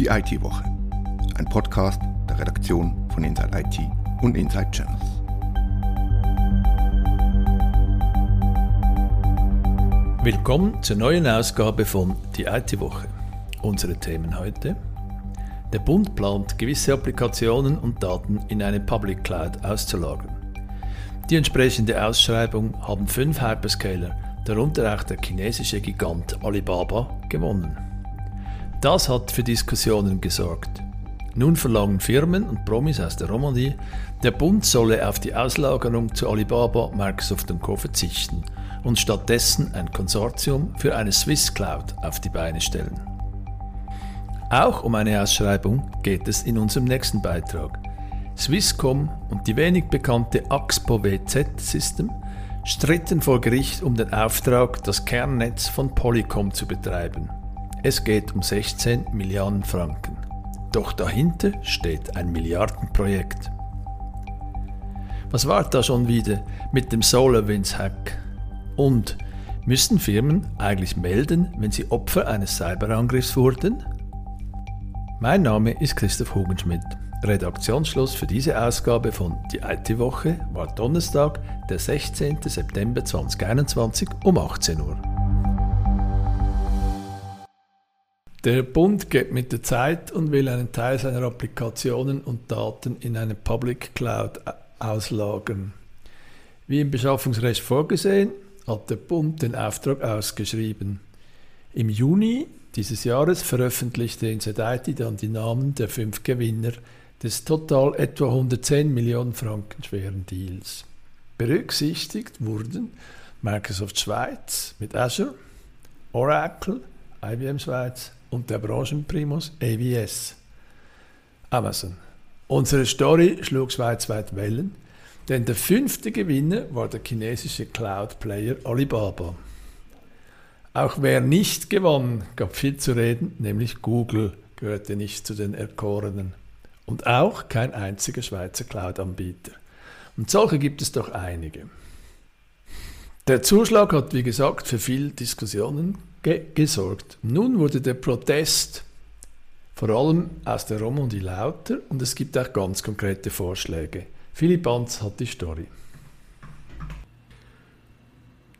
Die IT-Woche. Ein Podcast der Redaktion von Inside IT und Inside Channels. Willkommen zur neuen Ausgabe von Die IT-Woche. Unsere Themen heute. Der Bund plant, gewisse Applikationen und Daten in eine Public Cloud auszulagern. Die entsprechende Ausschreibung haben fünf Hyperscaler, darunter auch der chinesische Gigant Alibaba, gewonnen. Das hat für Diskussionen gesorgt. Nun verlangen Firmen und Promis aus der Romandie, der Bund solle auf die Auslagerung zu Alibaba, Microsoft und Co. verzichten und stattdessen ein Konsortium für eine Swiss Cloud auf die Beine stellen. Auch um eine Ausschreibung geht es in unserem nächsten Beitrag. Swisscom und die wenig bekannte Axpo WZ System stritten vor Gericht um den Auftrag, das Kernnetz von Polycom zu betreiben. Es geht um 16 Milliarden Franken. Doch dahinter steht ein Milliardenprojekt. Was war da schon wieder mit dem SolarWinds-Hack? Und müssen Firmen eigentlich melden, wenn sie Opfer eines Cyberangriffs wurden? Mein Name ist Christoph Hugenschmidt. Redaktionsschluss für diese Ausgabe von Die IT-Woche war Donnerstag, der 16. September 2021 um 18 Uhr. Der Bund geht mit der Zeit und will einen Teil seiner Applikationen und Daten in eine Public Cloud auslagern. Wie im Beschaffungsrecht vorgesehen, hat der Bund den Auftrag ausgeschrieben. Im Juni dieses Jahres veröffentlichte Inside dann die Namen der fünf Gewinner des total etwa 110 Millionen Franken schweren Deals. Berücksichtigt wurden Microsoft Schweiz mit Azure, Oracle, IBM Schweiz und der Branchenprimus AWS. Amazon. Unsere Story schlug schweizweit Wellen, denn der fünfte Gewinner war der chinesische Cloud-Player Alibaba. Auch wer nicht gewann, gab viel zu reden, nämlich Google gehörte nicht zu den Erkorenen. Und auch kein einziger Schweizer Cloud-Anbieter. Und solche gibt es doch einige. Der Zuschlag hat, wie gesagt, für viel Diskussionen ge gesorgt. Nun wurde der Protest vor allem aus der Romandie lauter und es gibt auch ganz konkrete Vorschläge. Philipp Banz hat die Story.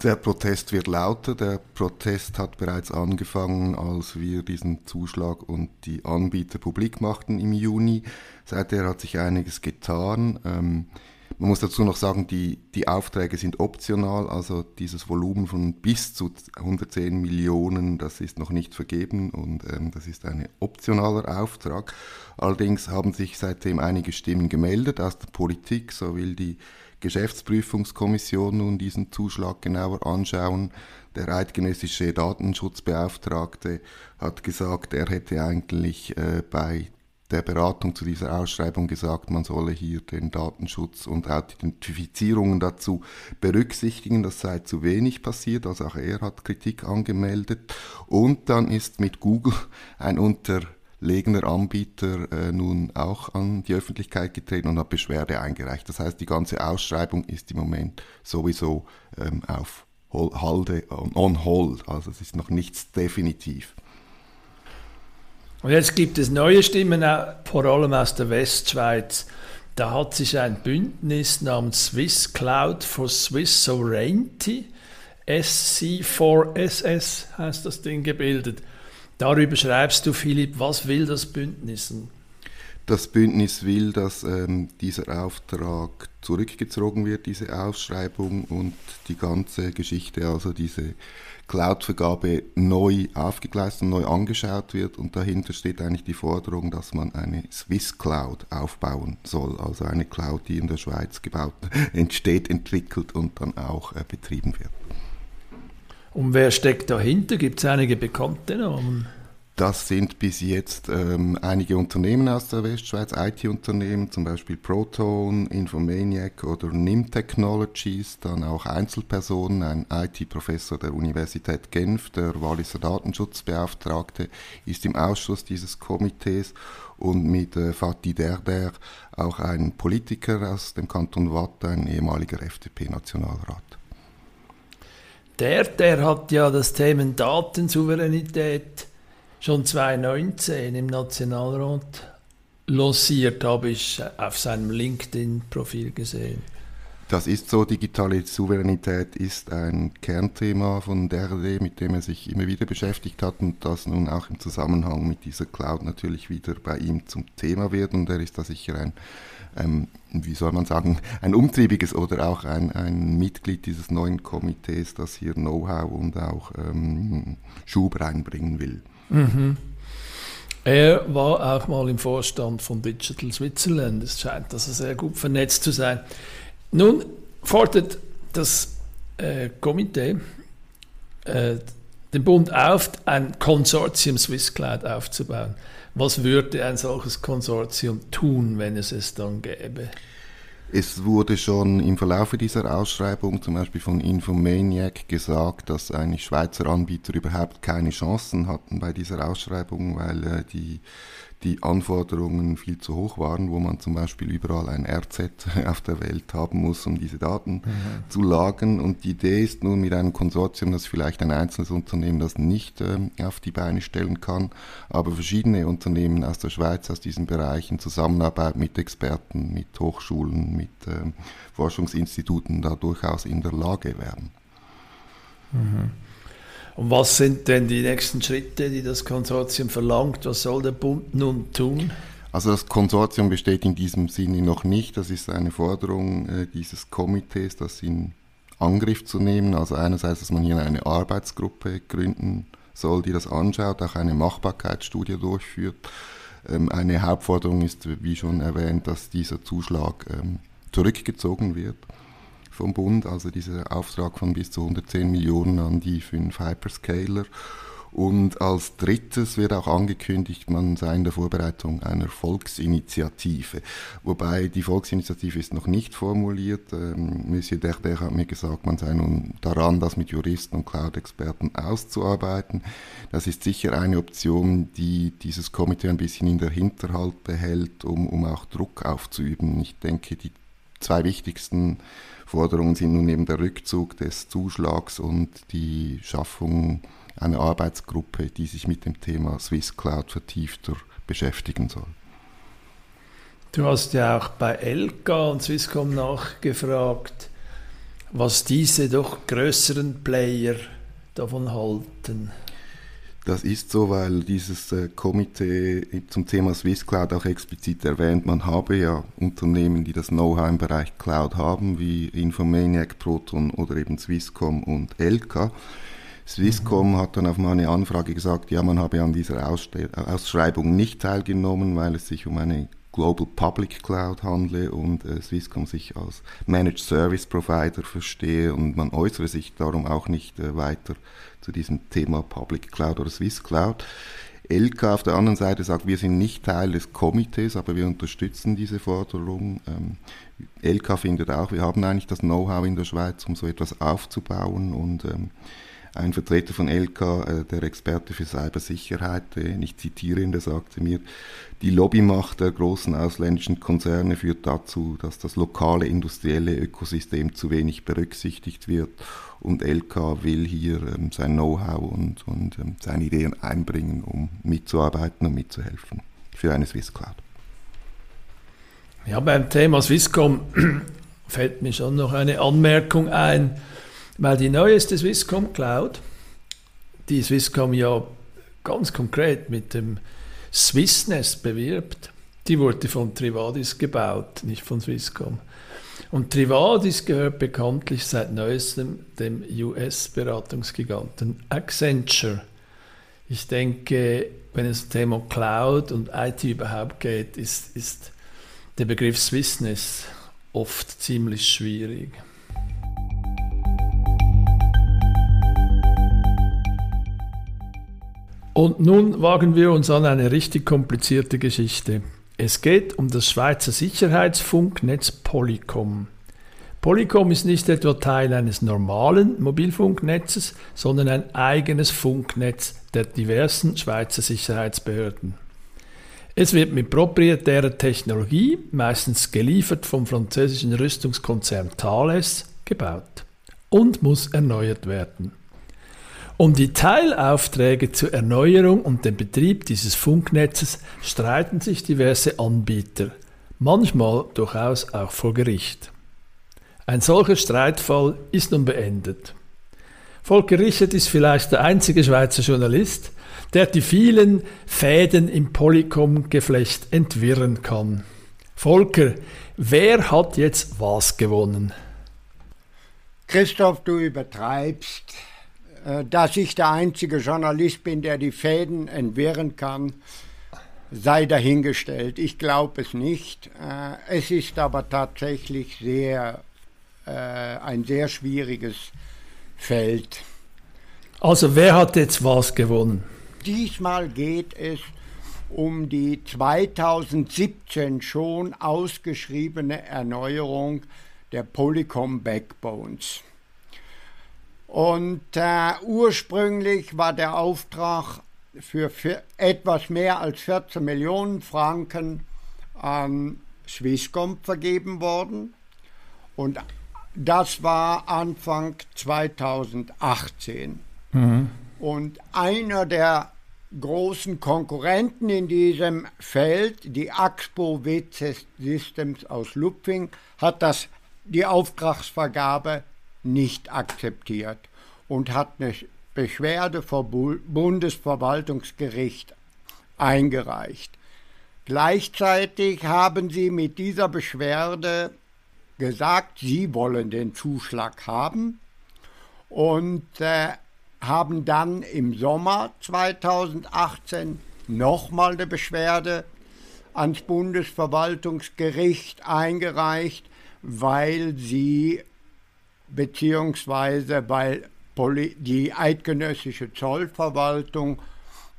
Der Protest wird lauter. Der Protest hat bereits angefangen, als wir diesen Zuschlag und die Anbieter publik machten im Juni. Seither hat sich einiges getan. Ähm, man muss dazu noch sagen, die, die Aufträge sind optional, also dieses Volumen von bis zu 110 Millionen, das ist noch nicht vergeben und ähm, das ist ein optionaler Auftrag. Allerdings haben sich seitdem einige Stimmen gemeldet aus der Politik, so will die Geschäftsprüfungskommission nun diesen Zuschlag genauer anschauen. Der eidgenössische Datenschutzbeauftragte hat gesagt, er hätte eigentlich äh, bei der Beratung zu dieser Ausschreibung gesagt, man solle hier den Datenschutz und Identifizierungen dazu berücksichtigen. Das sei zu wenig passiert, also auch er hat Kritik angemeldet. Und dann ist mit Google ein unter legender Anbieter äh, nun auch an die Öffentlichkeit getreten und hat Beschwerde eingereicht. Das heißt, die ganze Ausschreibung ist im Moment sowieso ähm, auf Halde, on, on hold, also es ist noch nichts definitiv. Und jetzt gibt es neue Stimmen, vor allem aus der Westschweiz. Da hat sich ein Bündnis namens Swiss Cloud for Swiss Sovereignty, SC4SS heißt das Ding, gebildet. Darüber schreibst du, Philipp, was will das Bündnis? Das Bündnis will, dass ähm, dieser Auftrag zurückgezogen wird, diese Ausschreibung und die ganze Geschichte, also diese Cloud-Vergabe neu aufgegleist und neu angeschaut wird. Und dahinter steht eigentlich die Forderung, dass man eine Swiss Cloud aufbauen soll, also eine Cloud, die in der Schweiz gebaut, entsteht, entwickelt und dann auch äh, betrieben wird. Und wer steckt dahinter? Gibt es einige bekannte Namen? Das sind bis jetzt ähm, einige Unternehmen aus der Westschweiz, IT-Unternehmen, zum Beispiel Proton, Infomaniac oder NIM Technologies, dann auch Einzelpersonen, ein IT-Professor der Universität Genf, der Walliser Datenschutzbeauftragte, ist im Ausschuss dieses Komitees und mit äh, Fatih Derder auch ein Politiker aus dem Kanton Watt, ein ehemaliger FDP-Nationalrat. Der, der hat ja das Thema Datensouveränität schon 2019 im Nationalrat lanciert, habe ich auf seinem LinkedIn-Profil gesehen. Das ist so, digitale Souveränität ist ein Kernthema von DRD, mit dem er sich immer wieder beschäftigt hat und das nun auch im Zusammenhang mit dieser Cloud natürlich wieder bei ihm zum Thema wird und er ist da sicher ein, ähm, wie soll man sagen, ein umtriebiges oder auch ein, ein Mitglied dieses neuen Komitees, das hier Know-how und auch ähm, Schub reinbringen will. Mhm. Er war auch mal im Vorstand von Digital Switzerland. Es scheint, er sehr gut vernetzt zu sein. Nun fordert das äh, Komitee äh, den Bund auf, ein Konsortium SwissCloud aufzubauen. Was würde ein solches Konsortium tun, wenn es es dann gäbe? Es wurde schon im Verlauf dieser Ausschreibung, zum Beispiel von Infomaniac, gesagt, dass eigentlich Schweizer Anbieter überhaupt keine Chancen hatten bei dieser Ausschreibung, weil äh, die die Anforderungen viel zu hoch waren, wo man zum Beispiel überall ein RZ auf der Welt haben muss, um diese Daten mhm. zu lagern. Und die Idee ist nun mit einem Konsortium, das vielleicht ein einzelnes Unternehmen das nicht äh, auf die Beine stellen kann, aber verschiedene Unternehmen aus der Schweiz, aus diesen Bereichen, Zusammenarbeit mit Experten, mit Hochschulen, mit äh, Forschungsinstituten da durchaus in der Lage wären. Mhm. Und was sind denn die nächsten Schritte, die das Konsortium verlangt? Was soll der Bund nun tun? Also das Konsortium besteht in diesem Sinne noch nicht. Das ist eine Forderung äh, dieses Komitees, das in Angriff zu nehmen. Also einerseits, dass man hier eine Arbeitsgruppe gründen soll, die das anschaut, auch eine Machbarkeitsstudie durchführt. Ähm, eine Hauptforderung ist, wie schon erwähnt, dass dieser Zuschlag ähm, zurückgezogen wird vom Bund, also dieser Auftrag von bis zu 110 Millionen an die fünf Hyperscaler. Und als drittes wird auch angekündigt, man sei in der Vorbereitung einer Volksinitiative. Wobei die Volksinitiative ist noch nicht formuliert. Ähm, Monsieur Derder hat mir gesagt, man sei nun daran, das mit Juristen und Cloud-Experten auszuarbeiten. Das ist sicher eine Option, die dieses Komitee ein bisschen in der Hinterhalt behält, um, um auch Druck aufzuüben. Ich denke, die zwei wichtigsten Forderungen sind nun eben der Rückzug des Zuschlags und die Schaffung einer Arbeitsgruppe, die sich mit dem Thema Swiss Cloud vertiefter beschäftigen soll. Du hast ja auch bei Elka und Swisscom nachgefragt, was diese doch größeren Player davon halten. Das ist so, weil dieses äh, Komitee zum Thema Swiss Cloud auch explizit erwähnt, man habe ja Unternehmen, die das Know-how im Bereich Cloud haben, wie Infomaniac, Proton oder eben Swisscom und Elka. Swisscom mhm. hat dann auf meine Anfrage gesagt, ja, man habe an dieser Ausschreibung nicht teilgenommen, weil es sich um eine Global Public Cloud handle und äh, Swisscom sich als Managed Service Provider verstehe und man äußere sich darum auch nicht äh, weiter zu diesem Thema Public Cloud oder Swiss Cloud. LK auf der anderen Seite sagt, wir sind nicht Teil des Komitees, aber wir unterstützen diese Forderung. Ähm, LK findet auch, wir haben eigentlich das Know-how in der Schweiz, um so etwas aufzubauen und ähm, ein Vertreter von LK, äh, der Experte für Cybersicherheit, äh, ich zitiere ihn, der sagte mir, die Lobbymacht der großen ausländischen Konzerne führt dazu, dass das lokale industrielle Ökosystem zu wenig berücksichtigt wird und LK will hier ähm, sein Know-how und, und ähm, seine Ideen einbringen, um mitzuarbeiten und mitzuhelfen für eine Swiss Cloud. Ja, beim Thema Swisscom fällt mir schon noch eine Anmerkung ein. Weil die neueste Swisscom Cloud, die Swisscom ja ganz konkret mit dem Swissnest bewirbt, die wurde von Trivadis gebaut, nicht von Swisscom. Und Trivadis gehört bekanntlich seit neuestem dem US-Beratungsgiganten Accenture. Ich denke, wenn es um Thema Cloud und IT überhaupt geht, ist, ist der Begriff Swissness oft ziemlich schwierig. Und nun wagen wir uns an eine richtig komplizierte Geschichte. Es geht um das Schweizer Sicherheitsfunknetz Polycom. Polycom ist nicht etwa Teil eines normalen Mobilfunknetzes, sondern ein eigenes Funknetz der diversen Schweizer Sicherheitsbehörden. Es wird mit proprietärer Technologie, meistens geliefert vom französischen Rüstungskonzern Thales, gebaut und muss erneuert werden. Um die Teilaufträge zur Erneuerung und den Betrieb dieses Funknetzes streiten sich diverse Anbieter, manchmal durchaus auch vor Gericht. Ein solcher Streitfall ist nun beendet. Volker Richard ist vielleicht der einzige Schweizer Journalist, der die vielen Fäden im Polycom-Geflecht entwirren kann. Volker, wer hat jetzt was gewonnen? Christoph, du übertreibst. Äh, dass ich der einzige Journalist bin, der die Fäden entwirren kann, sei dahingestellt. Ich glaube es nicht. Äh, es ist aber tatsächlich sehr, äh, ein sehr schwieriges Feld. Also wer hat jetzt was gewonnen? Diesmal geht es um die 2017 schon ausgeschriebene Erneuerung der Polycom Backbones. Und äh, ursprünglich war der Auftrag für, für etwas mehr als 14 Millionen Franken an Swisscom vergeben worden. Und das war Anfang 2018. Mhm. Und einer der großen Konkurrenten in diesem Feld, die Axpo WC Systems aus Lupfing, hat das, die Auftragsvergabe nicht akzeptiert und hat eine Beschwerde vor Bundesverwaltungsgericht eingereicht. Gleichzeitig haben sie mit dieser Beschwerde gesagt, sie wollen den Zuschlag haben und äh, haben dann im Sommer 2018 nochmal eine Beschwerde ans Bundesverwaltungsgericht eingereicht, weil sie beziehungsweise weil Poly, die eidgenössische Zollverwaltung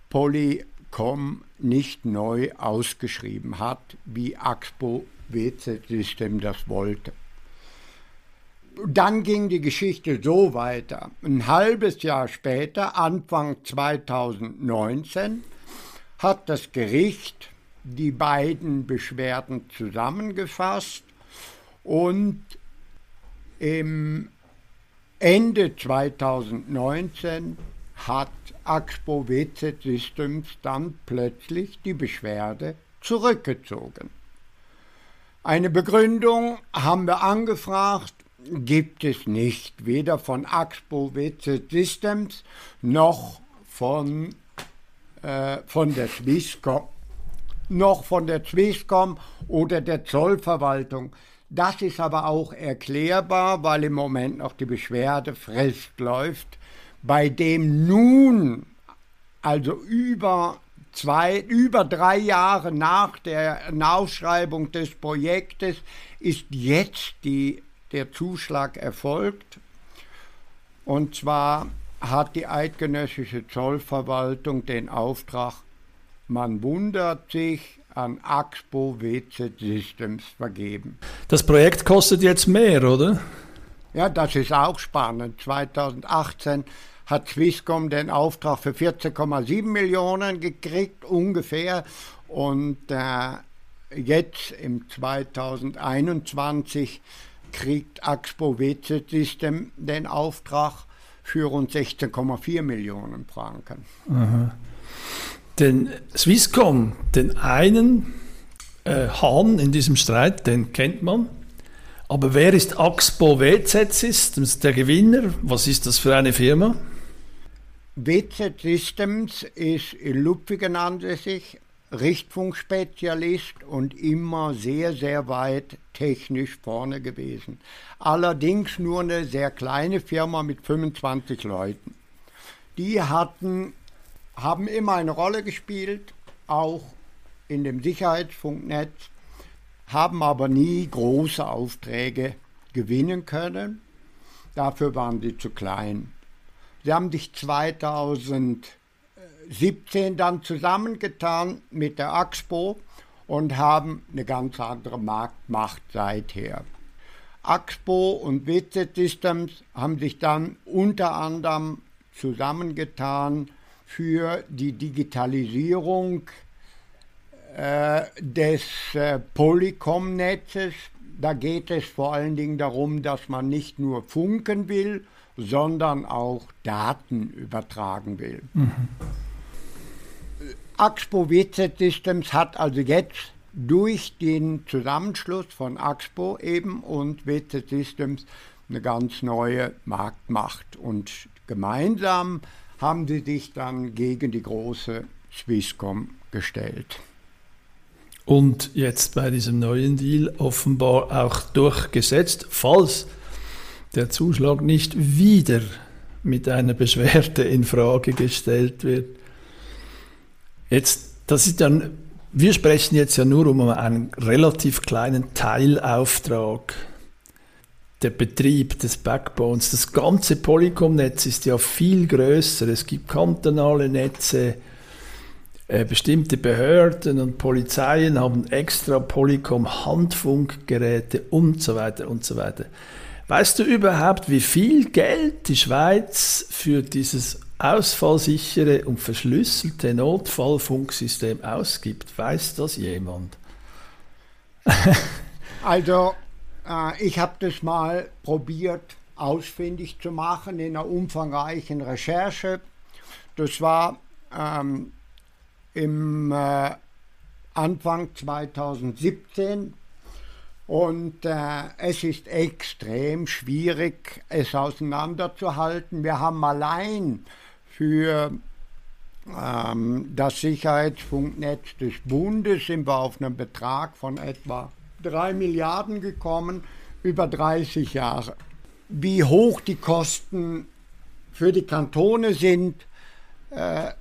Polycom nicht neu ausgeschrieben hat, wie Axpo WZ System das wollte. Dann ging die Geschichte so weiter. Ein halbes Jahr später, Anfang 2019, hat das Gericht die beiden Beschwerden zusammengefasst und im Ende 2019 hat Axpo WZ Systems dann plötzlich die Beschwerde zurückgezogen. Eine Begründung haben wir angefragt, gibt es nicht, weder von Axpo WZ Systems noch von, äh, von der Swisscom, noch von der Swisscom oder der Zollverwaltung. Das ist aber auch erklärbar, weil im Moment noch die Beschwerdefrist läuft, bei dem nun, also über zwei, über drei Jahre nach der Ausschreibung des Projektes, ist jetzt die, der Zuschlag erfolgt. Und zwar hat die eidgenössische Zollverwaltung den Auftrag, man wundert sich, an Axpo WZ Systems vergeben. Das Projekt kostet jetzt mehr, oder? Ja, das ist auch spannend. 2018 hat Swisscom den Auftrag für 14,7 Millionen gekriegt, ungefähr. Und äh, jetzt im 2021 kriegt Axpo WZ System den Auftrag für rund 16,4 Millionen Franken. Aha. Den Swisscom, den einen äh, Hahn in diesem Streit, den kennt man. Aber wer ist Axpo WZ Systems, der Gewinner? Was ist das für eine Firma? WZ Systems ist in Lupfigen ansässig, Richtfunkspezialist und immer sehr, sehr weit technisch vorne gewesen. Allerdings nur eine sehr kleine Firma mit 25 Leuten. Die hatten haben immer eine Rolle gespielt, auch in dem Sicherheitsfunknetz, haben aber nie große Aufträge gewinnen können. Dafür waren sie zu klein. Sie haben sich 2017 dann zusammengetan mit der Axpo und haben eine ganz andere Marktmacht seither. Axpo und WZ Systems haben sich dann unter anderem zusammengetan für die Digitalisierung äh, des äh, Polycom-Netzes. Da geht es vor allen Dingen darum, dass man nicht nur funken will, sondern auch Daten übertragen will. Mhm. Axpo WZ Systems hat also jetzt durch den Zusammenschluss von Axpo eben und WZ Systems eine ganz neue Marktmacht. Und gemeinsam haben sie sich dann gegen die große Swisscom gestellt. Und jetzt bei diesem neuen Deal offenbar auch durchgesetzt, falls der Zuschlag nicht wieder mit einer Beschwerde in Frage gestellt wird. Jetzt, das ist dann, wir sprechen jetzt ja nur um einen relativ kleinen Teilauftrag. Der Betrieb des Backbones, das ganze Polycom-Netz ist ja viel größer. Es gibt kantonale Netze, äh, bestimmte Behörden und Polizeien haben extra Polycom-Handfunkgeräte und so weiter und so weiter. Weißt du überhaupt, wie viel Geld die Schweiz für dieses ausfallsichere und verschlüsselte Notfallfunksystem ausgibt? Weiß das jemand? also, äh, ich habe das mal probiert ausfindig zu machen in einer umfangreichen Recherche. Das war ähm, im äh, Anfang 2017 und äh, es ist extrem schwierig, es auseinanderzuhalten. Wir haben allein für ähm, das Sicherheitsfunknetz des Bundes sind wir auf einen Betrag von etwa 3 Milliarden gekommen über 30 Jahre. Wie hoch die Kosten für die Kantone sind, äh,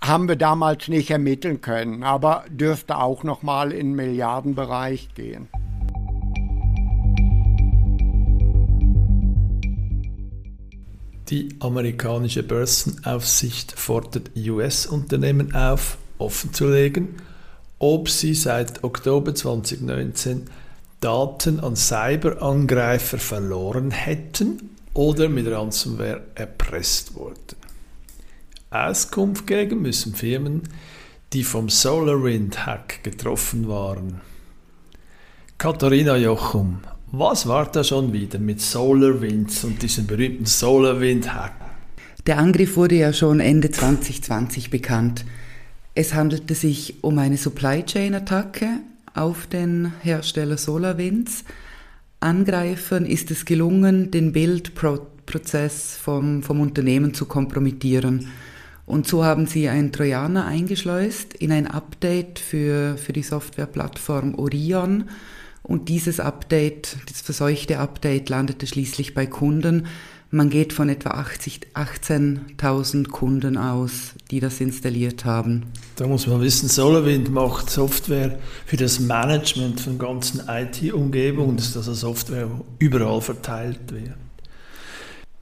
haben wir damals nicht ermitteln können, aber dürfte auch noch mal in Milliardenbereich gehen. Die amerikanische Börsenaufsicht fordert US-Unternehmen auf, offenzulegen, ob sie seit Oktober 2019 Daten an Cyberangreifer verloren hätten oder mit Ransomware erpresst wurden. Auskunft geben müssen Firmen, die vom SolarWind-Hack getroffen waren. Katharina Jochum, was war da schon wieder mit SolarWinds und diesem berühmten SolarWind-Hack? Der Angriff wurde ja schon Ende 2020 bekannt. Es handelte sich um eine Supply Chain-Attacke auf den Hersteller SolarWinds. Angreifern ist es gelungen, den Bildprozess vom, vom Unternehmen zu kompromittieren. Und so haben sie einen Trojaner eingeschleust in ein Update für, für die Softwareplattform Orion und dieses Update, das verseuchte Update landete schließlich bei Kunden. Man geht von etwa 18.000 Kunden aus, die das installiert haben. Da muss man wissen, SolarWind macht Software für das Management von ganzen IT-Umgebungen, dass also Software überall verteilt wird.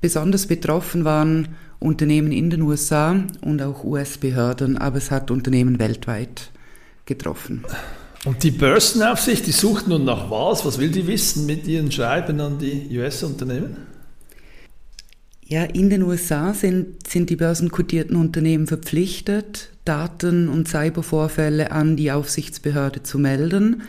Besonders betroffen waren Unternehmen in den USA und auch US-Behörden, aber es hat Unternehmen weltweit getroffen. Und die Börsenaufsicht, die sucht nun nach was? Was will die wissen mit ihren Schreiben an die US-Unternehmen? Ja, in den USA sind, sind die börsenkotierten Unternehmen verpflichtet, Daten und Cybervorfälle an die Aufsichtsbehörde zu melden.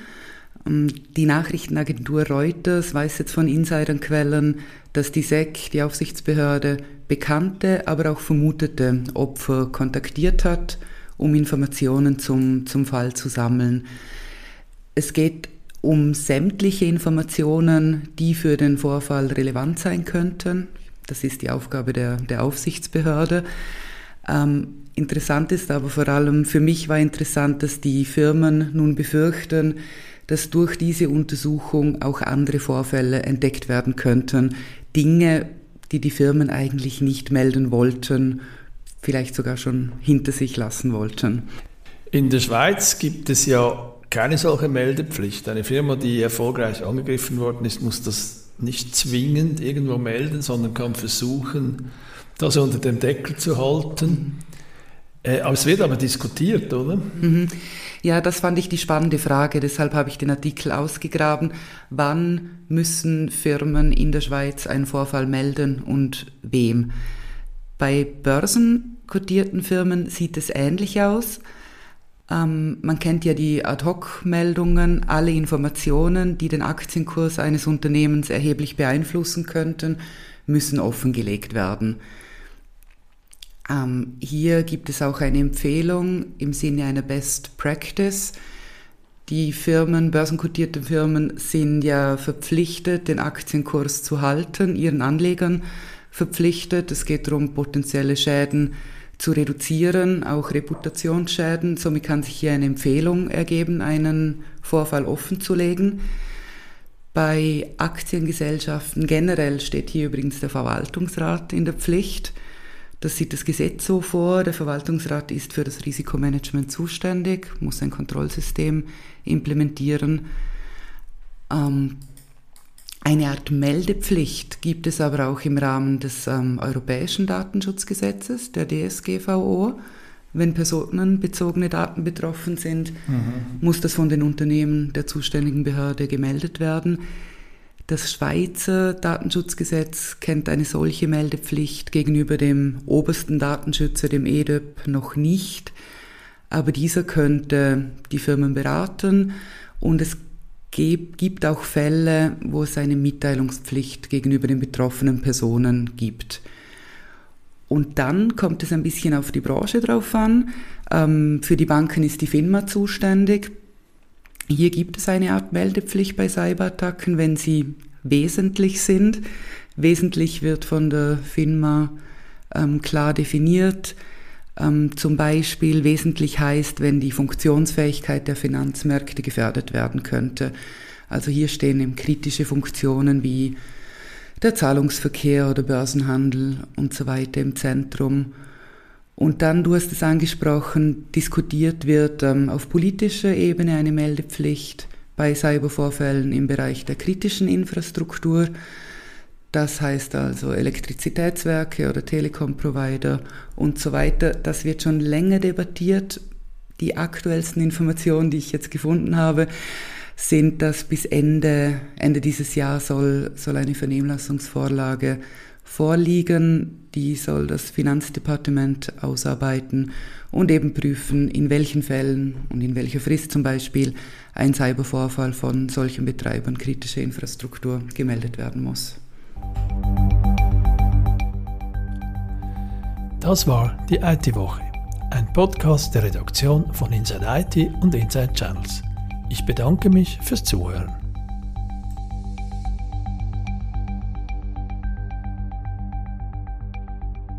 Ähm, die Nachrichtenagentur Reuters weiß jetzt von Insiderquellen, dass die SEC, die Aufsichtsbehörde, bekannte, aber auch vermutete Opfer kontaktiert hat, um Informationen zum, zum Fall zu sammeln. Es geht um sämtliche Informationen, die für den Vorfall relevant sein könnten. Das ist die Aufgabe der, der Aufsichtsbehörde. Ähm, interessant ist aber vor allem, für mich war interessant, dass die Firmen nun befürchten, dass durch diese Untersuchung auch andere Vorfälle entdeckt werden könnten. Dinge, die die Firmen eigentlich nicht melden wollten, vielleicht sogar schon hinter sich lassen wollten. In der Schweiz gibt es ja keine solche Meldepflicht. Eine Firma, die erfolgreich angegriffen worden ist, muss das nicht zwingend irgendwo melden, sondern kann versuchen, das unter dem Deckel zu halten. Äh, aber es wird aber diskutiert, oder? Mhm. Ja, das fand ich die spannende Frage. Deshalb habe ich den Artikel ausgegraben. Wann müssen Firmen in der Schweiz einen Vorfall melden und wem? Bei börsenkotierten Firmen sieht es ähnlich aus. Ähm, man kennt ja die Ad-Hoc-Meldungen, alle Informationen, die den Aktienkurs eines Unternehmens erheblich beeinflussen könnten, müssen offengelegt werden. Ähm, hier gibt es auch eine Empfehlung im Sinne einer Best Practice. Die Firmen, börsenkotierte Firmen sind ja verpflichtet, den Aktienkurs zu halten, ihren Anlegern verpflichtet. Es geht darum, potenzielle Schäden zu reduzieren, auch Reputationsschäden. Somit kann sich hier eine Empfehlung ergeben, einen Vorfall offenzulegen. Bei Aktiengesellschaften generell steht hier übrigens der Verwaltungsrat in der Pflicht. Das sieht das Gesetz so vor. Der Verwaltungsrat ist für das Risikomanagement zuständig, muss ein Kontrollsystem implementieren. Ähm, eine Art Meldepflicht gibt es aber auch im Rahmen des ähm, Europäischen Datenschutzgesetzes, der DSGVO. Wenn personenbezogene Daten betroffen sind, mhm. muss das von den Unternehmen der zuständigen Behörde gemeldet werden. Das Schweizer Datenschutzgesetz kennt eine solche Meldepflicht gegenüber dem obersten Datenschützer, dem EDÖP, noch nicht. Aber dieser könnte die Firmen beraten und es gibt auch Fälle, wo es eine Mitteilungspflicht gegenüber den betroffenen Personen gibt. Und dann kommt es ein bisschen auf die Branche drauf an. Ähm, für die Banken ist die FINMA zuständig. Hier gibt es eine Art Meldepflicht bei Cyberattacken, wenn sie wesentlich sind. Wesentlich wird von der FINMA ähm, klar definiert. Ähm, zum Beispiel wesentlich heißt, wenn die Funktionsfähigkeit der Finanzmärkte gefährdet werden könnte. Also hier stehen eben kritische Funktionen wie der Zahlungsverkehr oder Börsenhandel und so weiter im Zentrum. Und dann, du hast es angesprochen, diskutiert wird ähm, auf politischer Ebene eine Meldepflicht bei Cybervorfällen im Bereich der kritischen Infrastruktur. Das heißt also Elektrizitätswerke oder Telekom-Provider und so weiter. Das wird schon länger debattiert. Die aktuellsten Informationen, die ich jetzt gefunden habe, sind, dass bis Ende, Ende dieses Jahr soll, soll eine Vernehmlassungsvorlage vorliegen. Die soll das Finanzdepartement ausarbeiten und eben prüfen, in welchen Fällen und in welcher Frist zum Beispiel ein Cybervorfall von solchen Betreibern kritischer Infrastruktur gemeldet werden muss. Das war die IT-Woche, ein Podcast der Redaktion von Inside IT und Inside Channels. Ich bedanke mich fürs Zuhören.